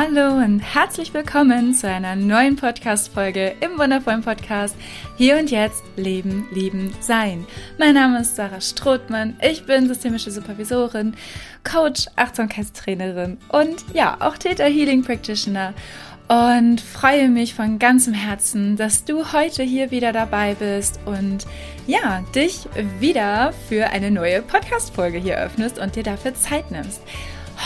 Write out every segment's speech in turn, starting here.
Hallo und herzlich willkommen zu einer neuen Podcast-Folge im wundervollen Podcast Hier und Jetzt Leben, Lieben, Sein. Mein Name ist Sarah Strothmann. Ich bin systemische Supervisorin, Coach, Achtsamkeitstrainerin und ja, auch Theta Healing Practitioner und freue mich von ganzem Herzen, dass du heute hier wieder dabei bist und ja, dich wieder für eine neue Podcast-Folge hier öffnest und dir dafür Zeit nimmst.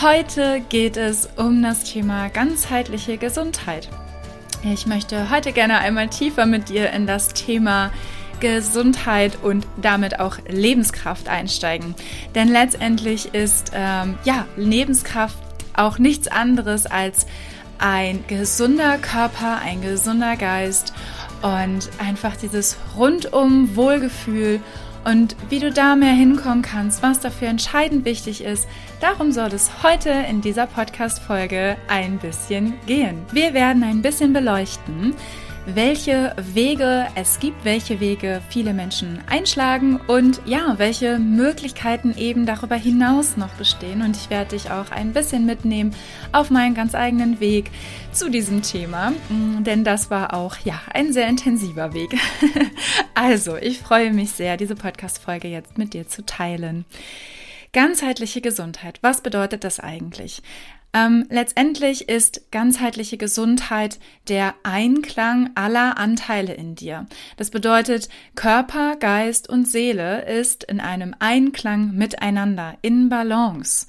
Heute geht es um das Thema ganzheitliche Gesundheit. Ich möchte heute gerne einmal tiefer mit dir in das Thema Gesundheit und damit auch Lebenskraft einsteigen. Denn letztendlich ist ähm, ja Lebenskraft auch nichts anderes als ein gesunder Körper, ein gesunder Geist und einfach dieses rundum Wohlgefühl und wie du da mehr hinkommen kannst, was dafür entscheidend wichtig ist, darum soll es heute in dieser Podcast-Folge ein bisschen gehen. Wir werden ein bisschen beleuchten, welche Wege es gibt, welche Wege viele Menschen einschlagen und ja, welche Möglichkeiten eben darüber hinaus noch bestehen. Und ich werde dich auch ein bisschen mitnehmen auf meinen ganz eigenen Weg zu diesem Thema, mm, denn das war auch ja ein sehr intensiver Weg. also, ich freue mich sehr, diese Podcast-Folge jetzt mit dir zu teilen. Ganzheitliche Gesundheit. Was bedeutet das eigentlich? Ähm, letztendlich ist ganzheitliche Gesundheit der Einklang aller Anteile in dir. Das bedeutet, Körper, Geist und Seele ist in einem Einklang miteinander, in Balance.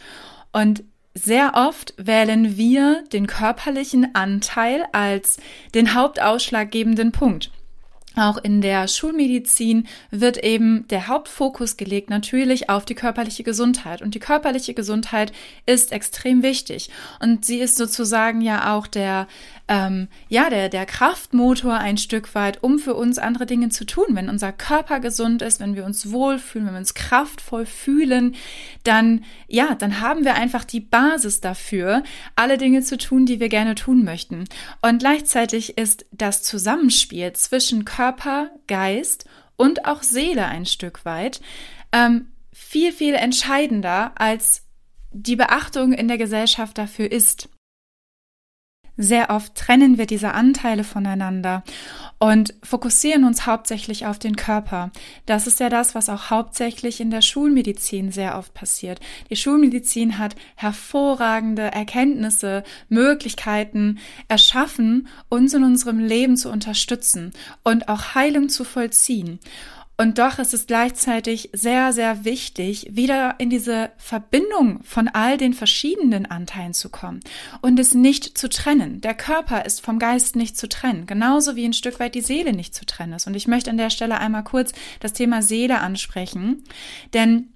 Und sehr oft wählen wir den körperlichen Anteil als den hauptausschlaggebenden Punkt. Auch in der Schulmedizin wird eben der Hauptfokus gelegt natürlich auf die körperliche Gesundheit. Und die körperliche Gesundheit ist extrem wichtig. Und sie ist sozusagen ja auch der, ähm, ja, der, der Kraftmotor ein Stück weit, um für uns andere Dinge zu tun. Wenn unser Körper gesund ist, wenn wir uns wohlfühlen, wenn wir uns kraftvoll fühlen, dann, ja, dann haben wir einfach die Basis dafür, alle Dinge zu tun, die wir gerne tun möchten. Und gleichzeitig ist das Zusammenspiel zwischen Körper Körper, Geist und auch Seele ein Stück weit ähm, viel, viel entscheidender als die Beachtung in der Gesellschaft dafür ist. Sehr oft trennen wir diese Anteile voneinander und fokussieren uns hauptsächlich auf den Körper. Das ist ja das, was auch hauptsächlich in der Schulmedizin sehr oft passiert. Die Schulmedizin hat hervorragende Erkenntnisse, Möglichkeiten erschaffen, uns in unserem Leben zu unterstützen und auch Heilung zu vollziehen. Und doch ist es gleichzeitig sehr, sehr wichtig, wieder in diese Verbindung von all den verschiedenen Anteilen zu kommen und es nicht zu trennen. Der Körper ist vom Geist nicht zu trennen, genauso wie ein Stück weit die Seele nicht zu trennen ist. Und ich möchte an der Stelle einmal kurz das Thema Seele ansprechen, denn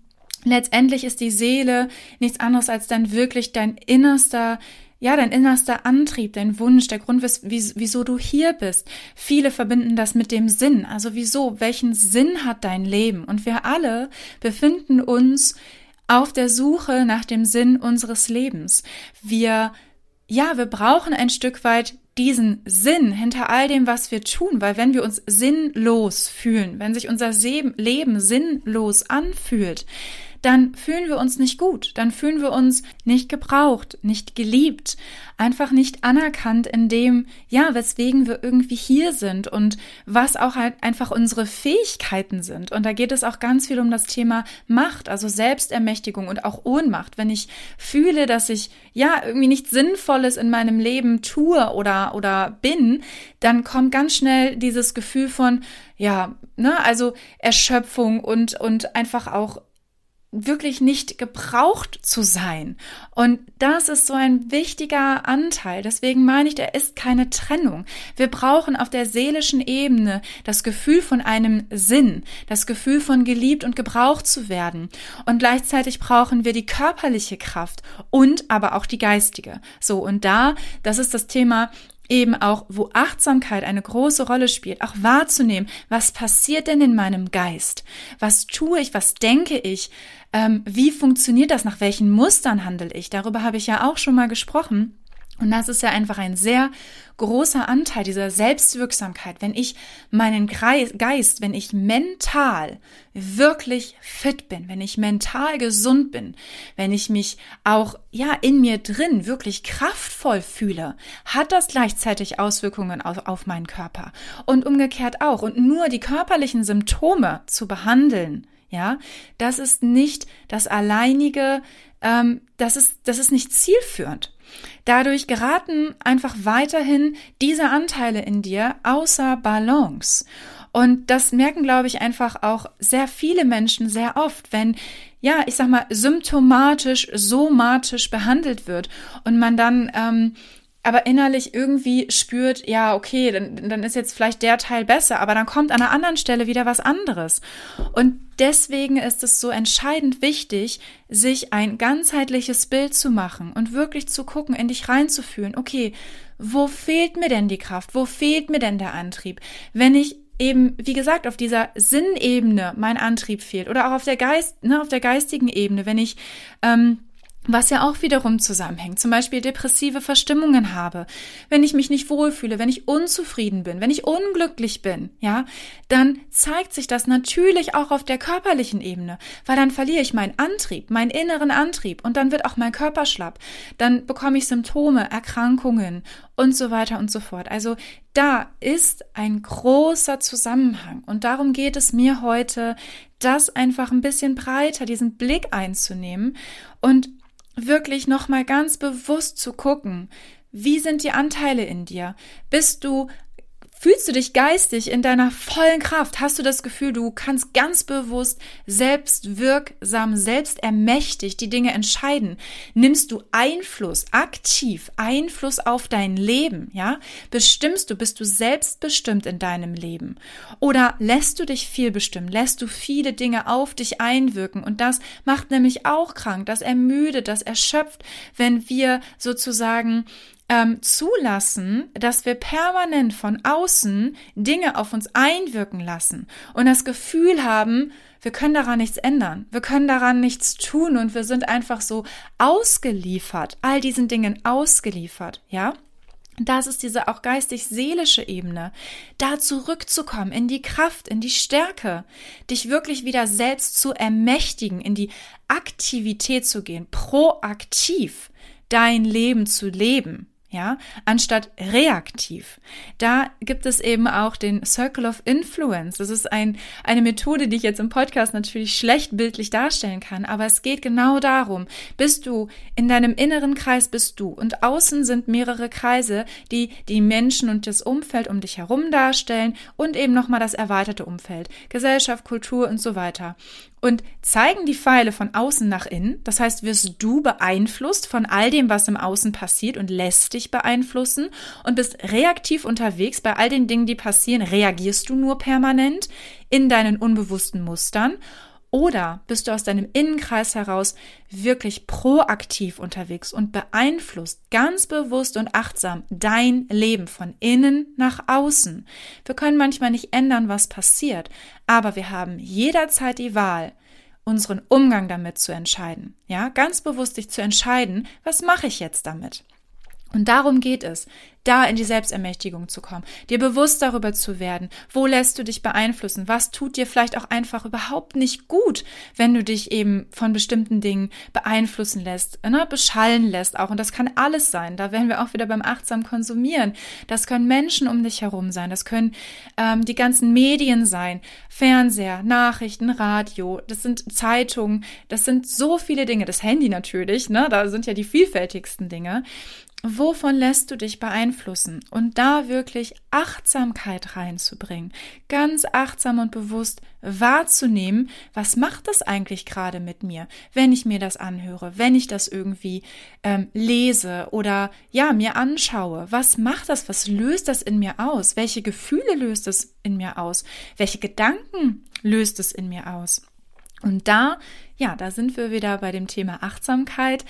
letztendlich ist die Seele nichts anderes als dann wirklich dein innerster ja, dein innerster Antrieb, dein Wunsch, der Grund, wieso du hier bist. Viele verbinden das mit dem Sinn. Also wieso? Welchen Sinn hat dein Leben? Und wir alle befinden uns auf der Suche nach dem Sinn unseres Lebens. Wir, ja, wir brauchen ein Stück weit diesen Sinn hinter all dem, was wir tun, weil wenn wir uns sinnlos fühlen, wenn sich unser Leben sinnlos anfühlt, dann fühlen wir uns nicht gut, dann fühlen wir uns nicht gebraucht, nicht geliebt, einfach nicht anerkannt in dem, ja, weswegen wir irgendwie hier sind und was auch halt einfach unsere Fähigkeiten sind. Und da geht es auch ganz viel um das Thema Macht, also Selbstermächtigung und auch Ohnmacht. Wenn ich fühle, dass ich ja irgendwie nichts Sinnvolles in meinem Leben tue oder, oder bin, dann kommt ganz schnell dieses Gefühl von, ja, ne, also Erschöpfung und, und einfach auch wirklich nicht gebraucht zu sein. Und das ist so ein wichtiger Anteil. Deswegen meine ich, der ist keine Trennung. Wir brauchen auf der seelischen Ebene das Gefühl von einem Sinn, das Gefühl von geliebt und gebraucht zu werden. Und gleichzeitig brauchen wir die körperliche Kraft und aber auch die geistige. So, und da, das ist das Thema eben auch, wo Achtsamkeit eine große Rolle spielt, auch wahrzunehmen, was passiert denn in meinem Geist? Was tue ich? Was denke ich? Ähm, wie funktioniert das? Nach welchen Mustern handle ich? Darüber habe ich ja auch schon mal gesprochen. Und das ist ja einfach ein sehr großer Anteil dieser Selbstwirksamkeit, wenn ich meinen Geist, wenn ich mental wirklich fit bin, wenn ich mental gesund bin, wenn ich mich auch ja in mir drin wirklich kraftvoll fühle, hat das gleichzeitig Auswirkungen auf, auf meinen Körper und umgekehrt auch. Und nur die körperlichen Symptome zu behandeln, ja, das ist nicht das alleinige, ähm, das ist das ist nicht zielführend. Dadurch geraten einfach weiterhin diese Anteile in dir außer Balance. Und das merken, glaube ich, einfach auch sehr viele Menschen sehr oft, wenn, ja, ich sag mal, symptomatisch, somatisch behandelt wird und man dann ähm, aber innerlich irgendwie spürt, ja, okay, dann, dann ist jetzt vielleicht der Teil besser, aber dann kommt an einer anderen Stelle wieder was anderes. Und deswegen ist es so entscheidend wichtig, sich ein ganzheitliches Bild zu machen und wirklich zu gucken, in dich reinzufühlen, okay, wo fehlt mir denn die Kraft? Wo fehlt mir denn der Antrieb? Wenn ich eben, wie gesagt, auf dieser Sinnebene mein Antrieb fehlt oder auch auf der Geist, ne, auf der geistigen Ebene, wenn ich ähm, was ja auch wiederum zusammenhängt, zum Beispiel depressive Verstimmungen habe, wenn ich mich nicht wohlfühle, wenn ich unzufrieden bin, wenn ich unglücklich bin, ja, dann zeigt sich das natürlich auch auf der körperlichen Ebene, weil dann verliere ich meinen Antrieb, meinen inneren Antrieb und dann wird auch mein Körper schlapp, dann bekomme ich Symptome, Erkrankungen und so weiter und so fort. Also da ist ein großer Zusammenhang. Und darum geht es mir heute, das einfach ein bisschen breiter, diesen Blick einzunehmen und wirklich nochmal ganz bewusst zu gucken, wie sind die Anteile in dir? Bist du Fühlst du dich geistig in deiner vollen Kraft? Hast du das Gefühl, du kannst ganz bewusst, selbstwirksam, selbstermächtigt die Dinge entscheiden? Nimmst du Einfluss, aktiv Einfluss auf dein Leben, ja? Bestimmst du, bist du selbstbestimmt in deinem Leben? Oder lässt du dich viel bestimmen? Lässt du viele Dinge auf dich einwirken? Und das macht nämlich auch krank, das ermüdet, das erschöpft, wenn wir sozusagen ähm, zulassen, dass wir permanent von außen Dinge auf uns einwirken lassen und das Gefühl haben, wir können daran nichts ändern, wir können daran nichts tun und wir sind einfach so ausgeliefert, all diesen Dingen ausgeliefert, ja? Das ist diese auch geistig-seelische Ebene, da zurückzukommen in die Kraft, in die Stärke, dich wirklich wieder selbst zu ermächtigen, in die Aktivität zu gehen, proaktiv dein Leben zu leben ja, anstatt reaktiv. Da gibt es eben auch den Circle of Influence. Das ist ein, eine Methode, die ich jetzt im Podcast natürlich schlecht bildlich darstellen kann, aber es geht genau darum, bist du in deinem inneren Kreis bist du und außen sind mehrere Kreise, die die Menschen und das Umfeld um dich herum darstellen und eben nochmal das erweiterte Umfeld, Gesellschaft, Kultur und so weiter. Und zeigen die Pfeile von außen nach innen, das heißt, wirst du beeinflusst von all dem, was im Außen passiert und lässt dich beeinflussen und bist reaktiv unterwegs. Bei all den Dingen, die passieren, reagierst du nur permanent in deinen unbewussten Mustern oder bist du aus deinem Innenkreis heraus wirklich proaktiv unterwegs und beeinflusst ganz bewusst und achtsam dein Leben von innen nach außen? Wir können manchmal nicht ändern, was passiert, aber wir haben jederzeit die Wahl, unseren Umgang damit zu entscheiden. Ja, ganz bewusst dich zu entscheiden, was mache ich jetzt damit? Und darum geht es, da in die Selbstermächtigung zu kommen, dir bewusst darüber zu werden, wo lässt du dich beeinflussen, was tut dir vielleicht auch einfach überhaupt nicht gut, wenn du dich eben von bestimmten Dingen beeinflussen lässt, ne, beschallen lässt auch. Und das kann alles sein. Da werden wir auch wieder beim achtsam konsumieren. Das können Menschen um dich herum sein, das können ähm, die ganzen Medien sein, Fernseher, Nachrichten, Radio, das sind Zeitungen, das sind so viele Dinge, das Handy natürlich, ne, da sind ja die vielfältigsten Dinge. Wovon lässt du dich beeinflussen? Und da wirklich Achtsamkeit reinzubringen, ganz achtsam und bewusst wahrzunehmen, was macht das eigentlich gerade mit mir, wenn ich mir das anhöre, wenn ich das irgendwie ähm, lese oder ja, mir anschaue. Was macht das? Was löst das in mir aus? Welche Gefühle löst es in mir aus? Welche Gedanken löst es in mir aus? Und da, ja, da sind wir wieder bei dem Thema Achtsamkeit.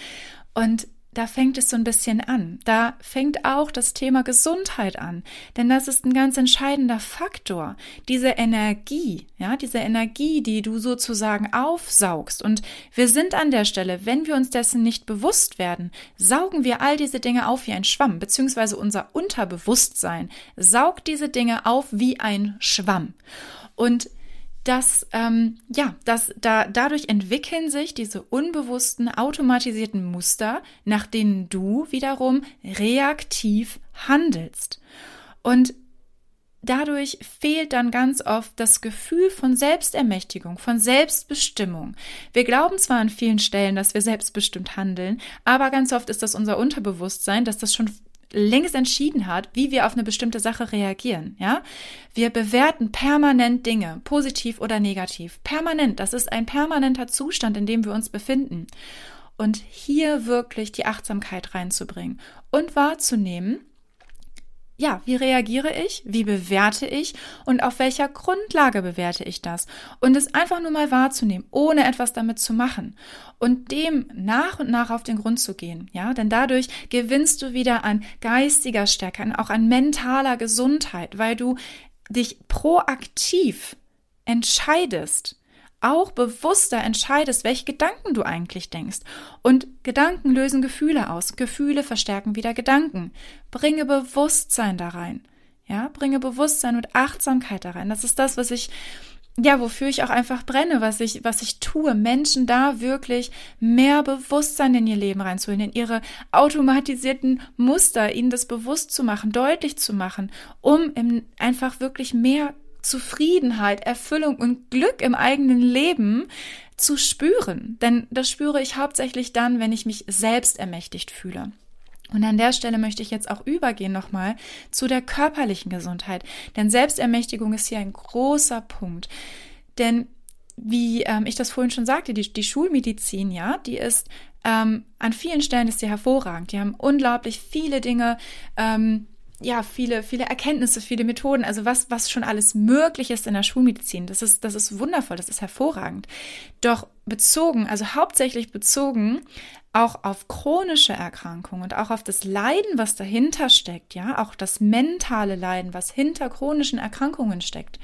Und da fängt es so ein bisschen an. Da fängt auch das Thema Gesundheit an. Denn das ist ein ganz entscheidender Faktor. Diese Energie, ja, diese Energie, die du sozusagen aufsaugst. Und wir sind an der Stelle, wenn wir uns dessen nicht bewusst werden, saugen wir all diese Dinge auf wie ein Schwamm, beziehungsweise unser Unterbewusstsein saugt diese Dinge auf wie ein Schwamm. Und dass ähm, ja, dass da dadurch entwickeln sich diese unbewussten automatisierten Muster, nach denen du wiederum reaktiv handelst. Und dadurch fehlt dann ganz oft das Gefühl von Selbstermächtigung, von Selbstbestimmung. Wir glauben zwar an vielen Stellen, dass wir selbstbestimmt handeln, aber ganz oft ist das unser Unterbewusstsein, dass das schon längst entschieden hat, wie wir auf eine bestimmte Sache reagieren, ja? Wir bewerten permanent Dinge, positiv oder negativ. Permanent, das ist ein permanenter Zustand, in dem wir uns befinden. Und hier wirklich die Achtsamkeit reinzubringen und wahrzunehmen, ja, wie reagiere ich? Wie bewerte ich? Und auf welcher Grundlage bewerte ich das? Und es einfach nur mal wahrzunehmen, ohne etwas damit zu machen. Und dem nach und nach auf den Grund zu gehen. Ja, denn dadurch gewinnst du wieder an geistiger Stärke, auch an mentaler Gesundheit, weil du dich proaktiv entscheidest, auch bewusster entscheidest, welche Gedanken du eigentlich denkst. Und Gedanken lösen Gefühle aus. Gefühle verstärken wieder Gedanken. Bringe Bewusstsein da rein. Ja, bringe Bewusstsein und Achtsamkeit da rein. Das ist das, was ich, ja, wofür ich auch einfach brenne, was ich, was ich tue. Menschen da wirklich mehr Bewusstsein in ihr Leben reinzuholen, in ihre automatisierten Muster, ihnen das bewusst zu machen, deutlich zu machen, um einfach wirklich mehr Zufriedenheit, Erfüllung und Glück im eigenen Leben zu spüren. Denn das spüre ich hauptsächlich dann, wenn ich mich selbst ermächtigt fühle. Und an der Stelle möchte ich jetzt auch übergehen nochmal zu der körperlichen Gesundheit. Denn Selbstermächtigung ist hier ein großer Punkt. Denn wie ähm, ich das vorhin schon sagte, die, die Schulmedizin, ja, die ist ähm, an vielen Stellen ist sie hervorragend. Die haben unglaublich viele Dinge ähm, ja, viele, viele Erkenntnisse, viele Methoden, also was, was schon alles möglich ist in der Schulmedizin. Das ist, das ist wundervoll, das ist hervorragend. Doch bezogen, also hauptsächlich bezogen auch auf chronische Erkrankungen und auch auf das Leiden, was dahinter steckt, ja, auch das mentale Leiden, was hinter chronischen Erkrankungen steckt.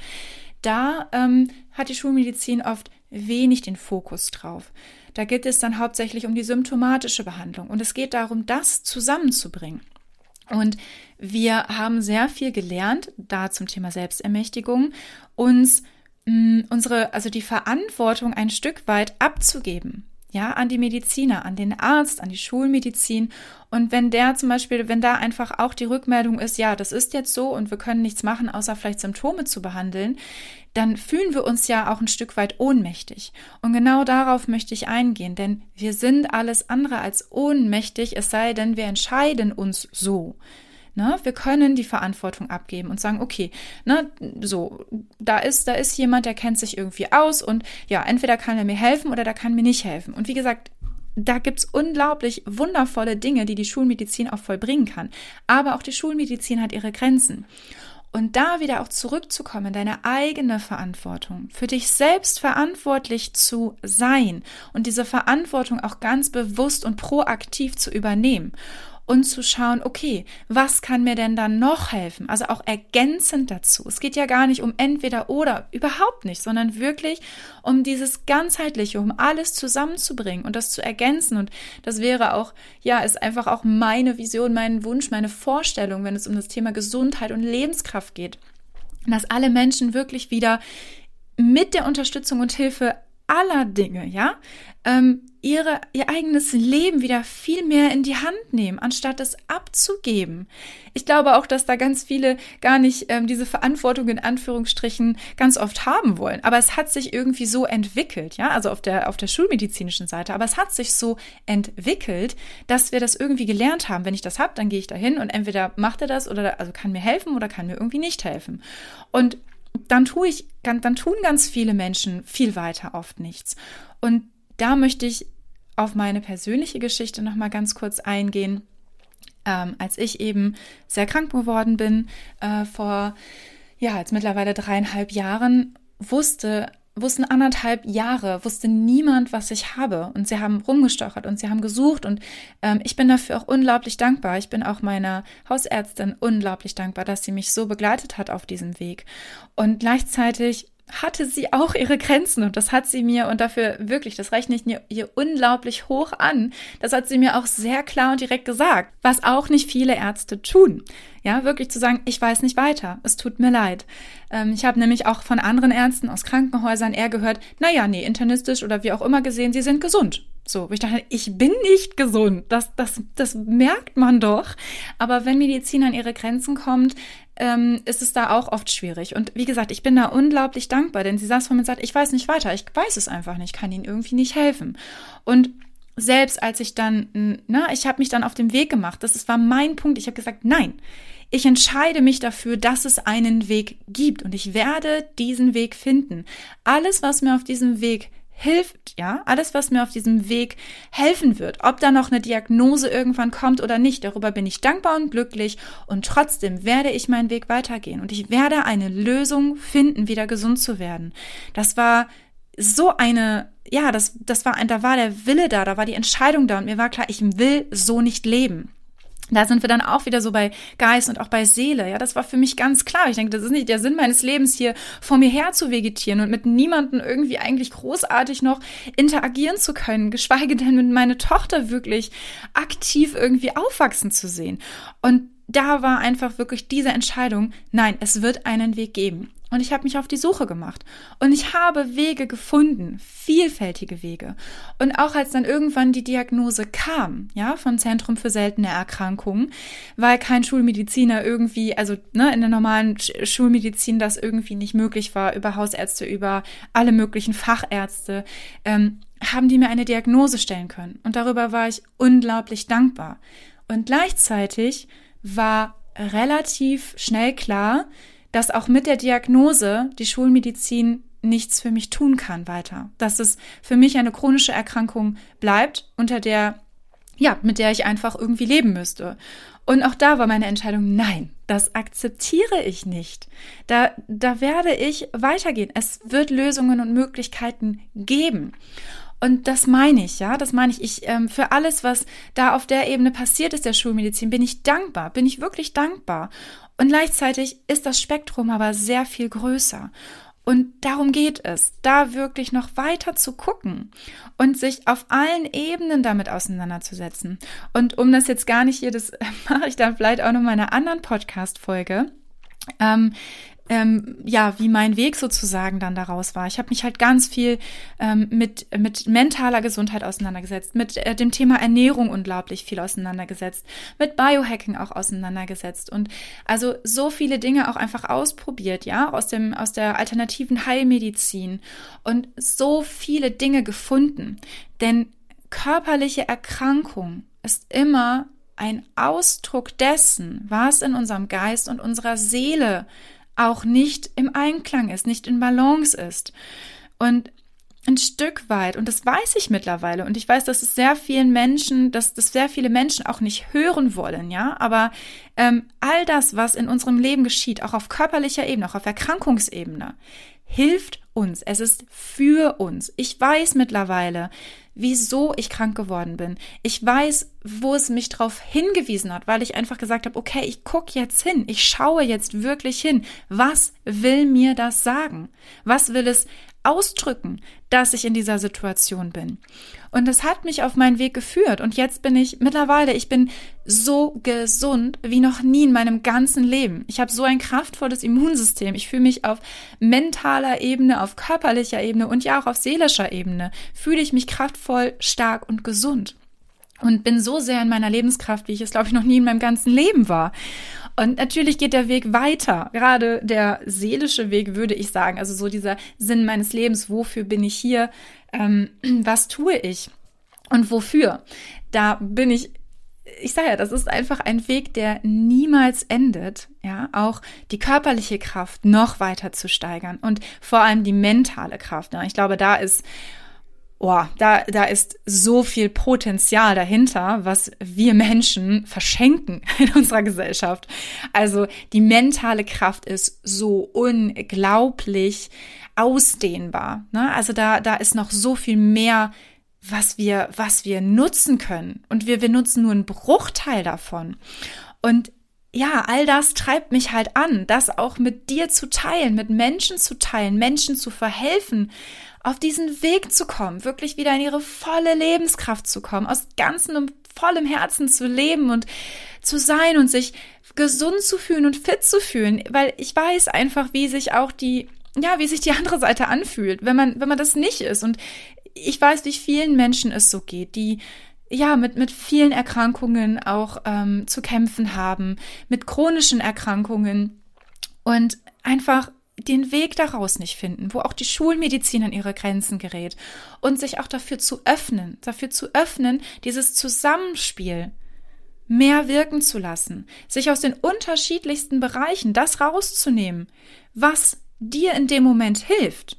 Da ähm, hat die Schulmedizin oft wenig den Fokus drauf. Da geht es dann hauptsächlich um die symptomatische Behandlung und es geht darum, das zusammenzubringen. Und wir haben sehr viel gelernt, da zum Thema Selbstermächtigung, uns mm, unsere, also die Verantwortung ein Stück weit abzugeben. Ja, an die Mediziner, an den Arzt, an die Schulmedizin. Und wenn der zum Beispiel, wenn da einfach auch die Rückmeldung ist, ja, das ist jetzt so und wir können nichts machen, außer vielleicht Symptome zu behandeln, dann fühlen wir uns ja auch ein Stück weit ohnmächtig. Und genau darauf möchte ich eingehen, denn wir sind alles andere als ohnmächtig, es sei denn, wir entscheiden uns so. Ne? Wir können die Verantwortung abgeben und sagen, okay, ne, so, da ist, da ist jemand, der kennt sich irgendwie aus und ja, entweder kann er mir helfen oder der kann mir nicht helfen. Und wie gesagt, da gibt's unglaublich wundervolle Dinge, die die Schulmedizin auch vollbringen kann. Aber auch die Schulmedizin hat ihre Grenzen. Und da wieder auch zurückzukommen, deine eigene Verantwortung, für dich selbst verantwortlich zu sein und diese Verantwortung auch ganz bewusst und proaktiv zu übernehmen und zu schauen, okay, was kann mir denn dann noch helfen? Also auch ergänzend dazu. Es geht ja gar nicht um entweder oder, überhaupt nicht, sondern wirklich um dieses ganzheitliche, um alles zusammenzubringen und das zu ergänzen. Und das wäre auch, ja, ist einfach auch meine Vision, mein Wunsch, meine Vorstellung, wenn es um das Thema Gesundheit und Lebenskraft geht. Dass alle Menschen wirklich wieder mit der Unterstützung und Hilfe aller Dinge, ja, ähm, ihre, ihr eigenes Leben wieder viel mehr in die Hand nehmen, anstatt es abzugeben. Ich glaube auch, dass da ganz viele gar nicht ähm, diese Verantwortung in Anführungsstrichen ganz oft haben wollen. Aber es hat sich irgendwie so entwickelt, ja, also auf der, auf der schulmedizinischen Seite, aber es hat sich so entwickelt, dass wir das irgendwie gelernt haben. Wenn ich das habe, dann gehe ich dahin und entweder macht er das oder also kann mir helfen oder kann mir irgendwie nicht helfen. Und dann tue ich, dann tun ganz viele Menschen viel weiter oft nichts. Und da möchte ich auf meine persönliche Geschichte noch mal ganz kurz eingehen. Ähm, als ich eben sehr krank geworden bin, äh, vor ja, jetzt mittlerweile dreieinhalb Jahren, wusste wussten anderthalb Jahre, wusste niemand, was ich habe. Und sie haben rumgestochert und sie haben gesucht. Und ähm, ich bin dafür auch unglaublich dankbar. Ich bin auch meiner Hausärztin unglaublich dankbar, dass sie mich so begleitet hat auf diesem Weg. Und gleichzeitig hatte sie auch ihre Grenzen und das hat sie mir und dafür wirklich, das rechne ich ihr unglaublich hoch an. Das hat sie mir auch sehr klar und direkt gesagt, was auch nicht viele Ärzte tun. Ja, wirklich zu sagen, ich weiß nicht weiter, es tut mir leid. Ähm, ich habe nämlich auch von anderen Ärzten aus Krankenhäusern eher gehört, naja, nee, internistisch oder wie auch immer gesehen, sie sind gesund. So, ich dachte, ich bin nicht gesund. Das, das, das merkt man doch. Aber wenn Medizin an ihre Grenzen kommt, ähm, ist es da auch oft schwierig. Und wie gesagt, ich bin da unglaublich dankbar, denn sie saß vor mir und sagt, ich weiß nicht weiter, ich weiß es einfach nicht, kann ihnen irgendwie nicht helfen. Und selbst als ich dann, na, ich habe mich dann auf den Weg gemacht, das war mein Punkt, ich habe gesagt, nein, ich entscheide mich dafür, dass es einen Weg gibt und ich werde diesen Weg finden. Alles, was mir auf diesem Weg hilft, ja, alles, was mir auf diesem Weg helfen wird, ob da noch eine Diagnose irgendwann kommt oder nicht, darüber bin ich dankbar und glücklich und trotzdem werde ich meinen Weg weitergehen und ich werde eine Lösung finden, wieder gesund zu werden. Das war so eine, ja, das, das war ein, da war der Wille da, da war die Entscheidung da und mir war klar, ich will so nicht leben da sind wir dann auch wieder so bei Geist und auch bei Seele. Ja, das war für mich ganz klar. Ich denke, das ist nicht der Sinn meines Lebens, hier vor mir her zu vegetieren und mit niemandem irgendwie eigentlich großartig noch interagieren zu können, geschweige denn mit meiner Tochter wirklich aktiv irgendwie aufwachsen zu sehen. Und da war einfach wirklich diese Entscheidung, nein, es wird einen Weg geben. Und ich habe mich auf die Suche gemacht. Und ich habe Wege gefunden, vielfältige Wege. Und auch als dann irgendwann die Diagnose kam, ja, vom Zentrum für seltene Erkrankungen, weil kein Schulmediziner irgendwie, also ne, in der normalen Schulmedizin das irgendwie nicht möglich war, über Hausärzte, über alle möglichen Fachärzte, ähm, haben die mir eine Diagnose stellen können. Und darüber war ich unglaublich dankbar. Und gleichzeitig war relativ schnell klar, dass auch mit der Diagnose die Schulmedizin nichts für mich tun kann weiter. Dass es für mich eine chronische Erkrankung bleibt, unter der, ja, mit der ich einfach irgendwie leben müsste. Und auch da war meine Entscheidung, nein, das akzeptiere ich nicht. Da, da werde ich weitergehen. Es wird Lösungen und Möglichkeiten geben. Und das meine ich, ja, das meine ich. Ich ähm, für alles, was da auf der Ebene passiert ist, der Schulmedizin, bin ich dankbar, bin ich wirklich dankbar. Und gleichzeitig ist das Spektrum aber sehr viel größer. Und darum geht es, da wirklich noch weiter zu gucken und sich auf allen Ebenen damit auseinanderzusetzen. Und um das jetzt gar nicht hier, das mache ich dann vielleicht auch noch in einer anderen Podcast-Folge. Ähm, ähm, ja, wie mein Weg sozusagen dann daraus war. Ich habe mich halt ganz viel ähm, mit, mit mentaler Gesundheit auseinandergesetzt, mit äh, dem Thema Ernährung unglaublich viel auseinandergesetzt, mit Biohacking auch auseinandergesetzt und also so viele Dinge auch einfach ausprobiert, ja, aus dem, aus der alternativen Heilmedizin und so viele Dinge gefunden. Denn körperliche Erkrankung ist immer ein Ausdruck dessen, was in unserem Geist und unserer Seele auch nicht im Einklang ist, nicht in Balance ist. Und ein Stück weit, und das weiß ich mittlerweile, und ich weiß, dass es sehr vielen Menschen, dass das sehr viele Menschen auch nicht hören wollen, ja, aber ähm, all das, was in unserem Leben geschieht, auch auf körperlicher Ebene, auch auf Erkrankungsebene, hilft uns. Es ist für uns. Ich weiß mittlerweile, wieso ich krank geworden bin. Ich weiß, wo es mich darauf hingewiesen hat, weil ich einfach gesagt habe, okay, ich gucke jetzt hin, ich schaue jetzt wirklich hin. Was will mir das sagen? Was will es ausdrücken, dass ich in dieser Situation bin? Und das hat mich auf meinen Weg geführt. Und jetzt bin ich mittlerweile, ich bin so gesund wie noch nie in meinem ganzen Leben. Ich habe so ein kraftvolles Immunsystem. Ich fühle mich auf mentaler Ebene, auf körperlicher Ebene und ja auch auf seelischer Ebene, fühle ich mich kraftvoll, stark und gesund. Und bin so sehr in meiner Lebenskraft, wie ich es, glaube ich, noch nie in meinem ganzen Leben war. Und natürlich geht der Weg weiter. Gerade der seelische Weg, würde ich sagen. Also so dieser Sinn meines Lebens. Wofür bin ich hier? ähm, was tue ich und wofür? Da bin ich ich sage ja, das ist einfach ein Weg, der niemals endet, ja, auch die körperliche Kraft noch weiter zu steigern und vor allem die mentale Kraft. Ja. Ich glaube, da ist oh, da, da ist so viel Potenzial dahinter, was wir Menschen verschenken in unserer Gesellschaft. Also die mentale Kraft ist so unglaublich ausdehnbar. Ne? Also da, da ist noch so viel mehr, was wir, was wir nutzen können. Und wir, wir nutzen nur einen Bruchteil davon. Und ja, all das treibt mich halt an, das auch mit dir zu teilen, mit Menschen zu teilen, Menschen zu verhelfen, auf diesen Weg zu kommen, wirklich wieder in ihre volle Lebenskraft zu kommen, aus ganzem und vollem Herzen zu leben und zu sein und sich gesund zu fühlen und fit zu fühlen, weil ich weiß einfach, wie sich auch die ja, wie sich die andere Seite anfühlt, wenn man wenn man das nicht ist. Und ich weiß, wie vielen Menschen es so geht, die ja mit mit vielen Erkrankungen auch ähm, zu kämpfen haben, mit chronischen Erkrankungen und einfach den Weg daraus nicht finden, wo auch die Schulmedizin an ihre Grenzen gerät und sich auch dafür zu öffnen, dafür zu öffnen, dieses Zusammenspiel mehr wirken zu lassen, sich aus den unterschiedlichsten Bereichen das rauszunehmen, was dir in dem Moment hilft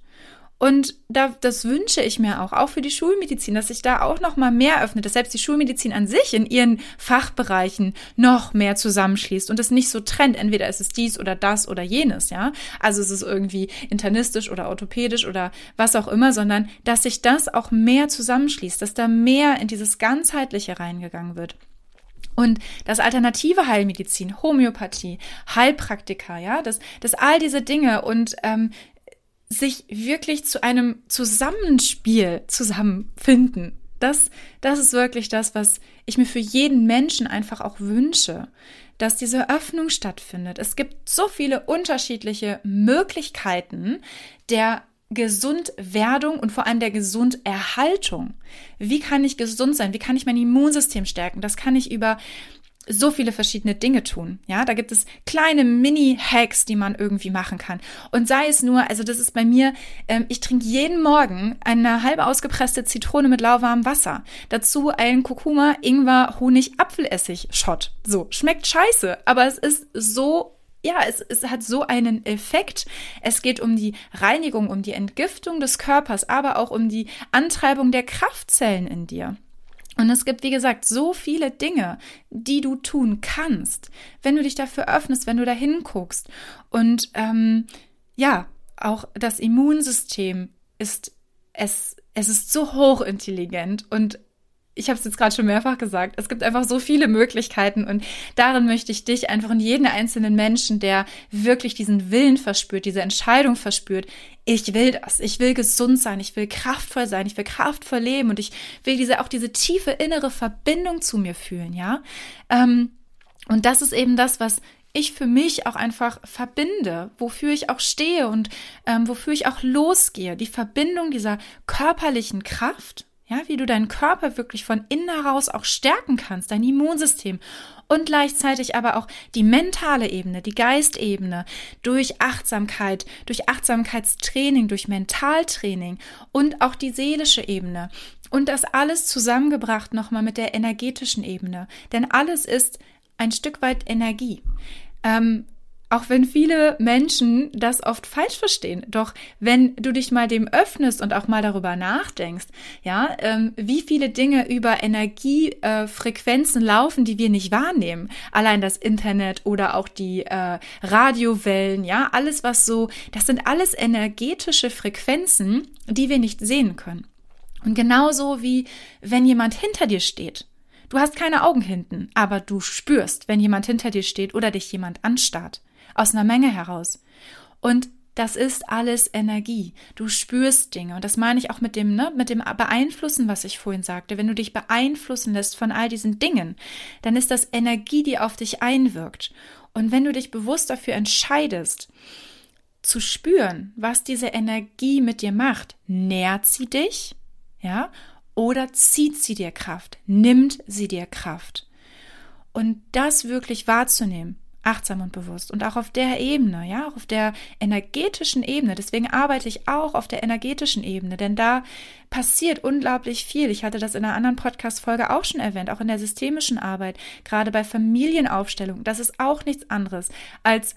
und da, das wünsche ich mir auch, auch für die Schulmedizin, dass sich da auch noch mal mehr öffnet, dass selbst die Schulmedizin an sich in ihren Fachbereichen noch mehr zusammenschließt und es nicht so trennt. Entweder ist es dies oder das oder jenes, ja. Also es ist irgendwie internistisch oder orthopädisch oder was auch immer, sondern dass sich das auch mehr zusammenschließt, dass da mehr in dieses ganzheitliche reingegangen wird. Und das alternative Heilmedizin, Homöopathie, Heilpraktika, ja, dass, dass all diese Dinge und ähm, sich wirklich zu einem Zusammenspiel zusammenfinden. Das, das ist wirklich das, was ich mir für jeden Menschen einfach auch wünsche, dass diese Öffnung stattfindet. Es gibt so viele unterschiedliche Möglichkeiten der Gesundwerdung und vor allem der Gesunderhaltung. Wie kann ich gesund sein? Wie kann ich mein Immunsystem stärken? Das kann ich über so viele verschiedene Dinge tun. Ja, da gibt es kleine Mini-Hacks, die man irgendwie machen kann. Und sei es nur, also das ist bei mir, ähm, ich trinke jeden Morgen eine halbe ausgepresste Zitrone mit lauwarmem Wasser. Dazu ein Kurkuma, Ingwer, Honig, Apfelessig-Shot. So, schmeckt scheiße, aber es ist so ja, es, es hat so einen Effekt. Es geht um die Reinigung, um die Entgiftung des Körpers, aber auch um die Antreibung der Kraftzellen in dir. Und es gibt, wie gesagt, so viele Dinge, die du tun kannst, wenn du dich dafür öffnest, wenn du da hinguckst. Und ähm, ja, auch das Immunsystem ist es, es ist so hochintelligent und ich habe es jetzt gerade schon mehrfach gesagt, es gibt einfach so viele Möglichkeiten und darin möchte ich dich einfach in jeden einzelnen Menschen, der wirklich diesen Willen verspürt, diese Entscheidung verspürt, ich will das, ich will gesund sein, ich will kraftvoll sein, ich will kraftvoll leben und ich will diese auch diese tiefe innere Verbindung zu mir fühlen, ja. Ähm, und das ist eben das, was ich für mich auch einfach verbinde, wofür ich auch stehe und ähm, wofür ich auch losgehe. Die Verbindung dieser körperlichen Kraft ja, wie du deinen Körper wirklich von innen heraus auch stärken kannst, dein Immunsystem und gleichzeitig aber auch die mentale Ebene, die Geistebene durch Achtsamkeit, durch Achtsamkeitstraining, durch Mentaltraining und auch die seelische Ebene und das alles zusammengebracht nochmal mit der energetischen Ebene, denn alles ist ein Stück weit Energie. Ähm, auch wenn viele Menschen das oft falsch verstehen. Doch wenn du dich mal dem öffnest und auch mal darüber nachdenkst, ja, ähm, wie viele Dinge über Energiefrequenzen äh, laufen, die wir nicht wahrnehmen. Allein das Internet oder auch die äh, Radiowellen, ja, alles was so, das sind alles energetische Frequenzen, die wir nicht sehen können. Und genauso wie wenn jemand hinter dir steht. Du hast keine Augen hinten, aber du spürst, wenn jemand hinter dir steht oder dich jemand anstarrt aus einer Menge heraus. Und das ist alles Energie. Du spürst Dinge. Und das meine ich auch mit dem, ne, mit dem Beeinflussen, was ich vorhin sagte. Wenn du dich beeinflussen lässt von all diesen Dingen, dann ist das Energie, die auf dich einwirkt. Und wenn du dich bewusst dafür entscheidest, zu spüren, was diese Energie mit dir macht, nährt sie dich, ja, oder zieht sie dir Kraft, nimmt sie dir Kraft. Und das wirklich wahrzunehmen, achtsam und bewusst und auch auf der Ebene, ja, auch auf der energetischen Ebene. Deswegen arbeite ich auch auf der energetischen Ebene, denn da passiert unglaublich viel. Ich hatte das in einer anderen Podcast-Folge auch schon erwähnt, auch in der systemischen Arbeit, gerade bei Familienaufstellung. Das ist auch nichts anderes als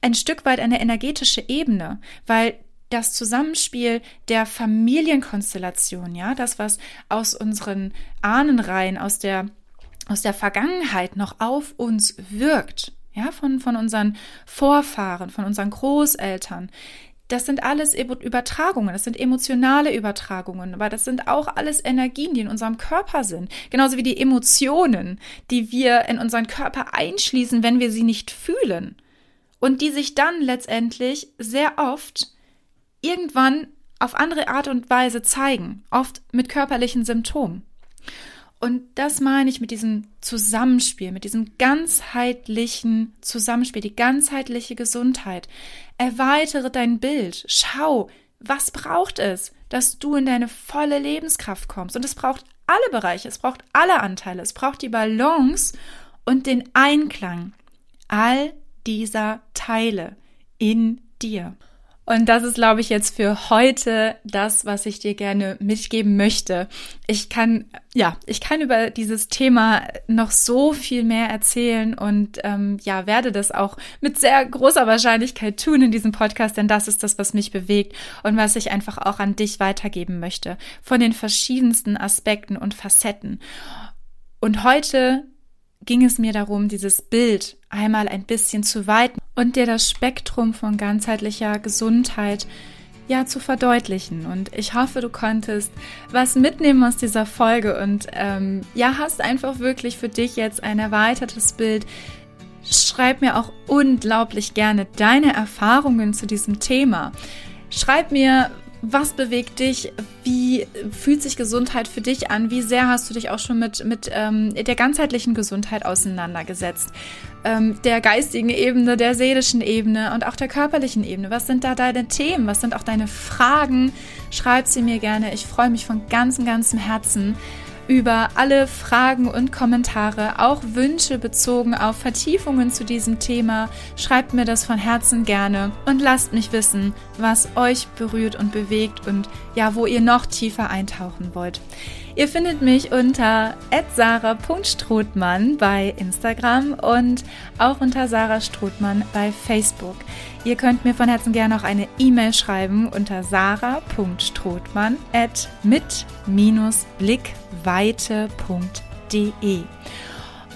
ein Stück weit eine energetische Ebene, weil das Zusammenspiel der Familienkonstellation, ja, das, was aus unseren Ahnenreihen, aus der, aus der Vergangenheit noch auf uns wirkt, ja, von, von unseren Vorfahren, von unseren Großeltern, das sind alles Übertragungen, das sind emotionale Übertragungen, aber das sind auch alles Energien, die in unserem Körper sind. Genauso wie die Emotionen, die wir in unseren Körper einschließen, wenn wir sie nicht fühlen. Und die sich dann letztendlich sehr oft irgendwann auf andere Art und Weise zeigen, oft mit körperlichen Symptomen. Und das meine ich mit diesem Zusammenspiel, mit diesem ganzheitlichen Zusammenspiel, die ganzheitliche Gesundheit. Erweitere dein Bild. Schau, was braucht es, dass du in deine volle Lebenskraft kommst. Und es braucht alle Bereiche, es braucht alle Anteile, es braucht die Balance und den Einklang all dieser Teile in dir. Und das ist, glaube ich, jetzt für heute das, was ich dir gerne mitgeben möchte. Ich kann, ja, ich kann über dieses Thema noch so viel mehr erzählen und ähm, ja, werde das auch mit sehr großer Wahrscheinlichkeit tun in diesem Podcast, denn das ist das, was mich bewegt und was ich einfach auch an dich weitergeben möchte. Von den verschiedensten Aspekten und Facetten. Und heute ging es mir darum, dieses Bild einmal ein bisschen zu weiten und dir das Spektrum von ganzheitlicher Gesundheit ja zu verdeutlichen. Und ich hoffe, du konntest was mitnehmen aus dieser Folge und ähm, ja, hast einfach wirklich für dich jetzt ein erweitertes Bild. Schreib mir auch unglaublich gerne deine Erfahrungen zu diesem Thema. Schreib mir, was bewegt dich? Wie fühlt sich Gesundheit für dich an? Wie sehr hast du dich auch schon mit, mit ähm, der ganzheitlichen Gesundheit auseinandergesetzt? Ähm, der geistigen Ebene, der seelischen Ebene und auch der körperlichen Ebene. Was sind da deine Themen? Was sind auch deine Fragen? Schreib sie mir gerne. Ich freue mich von ganzem, ganzem Herzen über alle Fragen und Kommentare, auch Wünsche bezogen auf Vertiefungen zu diesem Thema. Schreibt mir das von Herzen gerne und lasst mich wissen, was euch berührt und bewegt und ja, wo ihr noch tiefer eintauchen wollt. Ihr findet mich unter sarah.strothmann bei Instagram und auch unter Sarah Strothmann bei Facebook. Ihr könnt mir von Herzen gerne auch eine E-Mail schreiben unter sarah.strothmann at mit-blickweite.de.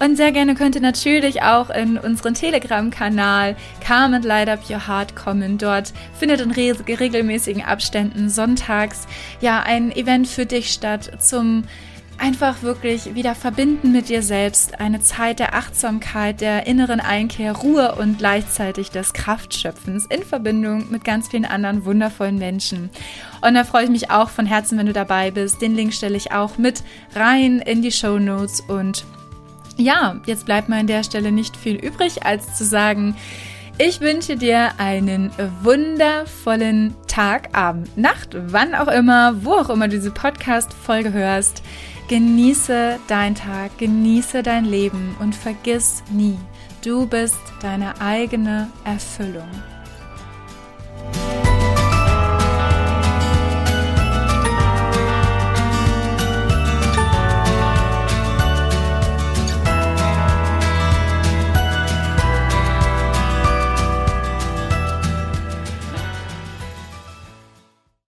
Und sehr gerne könnt ihr natürlich auch in unseren Telegram-Kanal Calm and Light Up Your Heart kommen. Dort findet in regelmäßigen Abständen sonntags ja ein Event für dich statt zum einfach wirklich wieder verbinden mit dir selbst. Eine Zeit der Achtsamkeit, der inneren Einkehr, Ruhe und gleichzeitig des Kraftschöpfens in Verbindung mit ganz vielen anderen wundervollen Menschen. Und da freue ich mich auch von Herzen, wenn du dabei bist. Den Link stelle ich auch mit rein in die Show Notes und ja, jetzt bleibt mir an der Stelle nicht viel übrig, als zu sagen, ich wünsche dir einen wundervollen Tag, Abend, Nacht, wann auch immer, wo auch immer du diese Podcast-Folge hörst. Genieße deinen Tag, genieße dein Leben und vergiss nie, du bist deine eigene Erfüllung.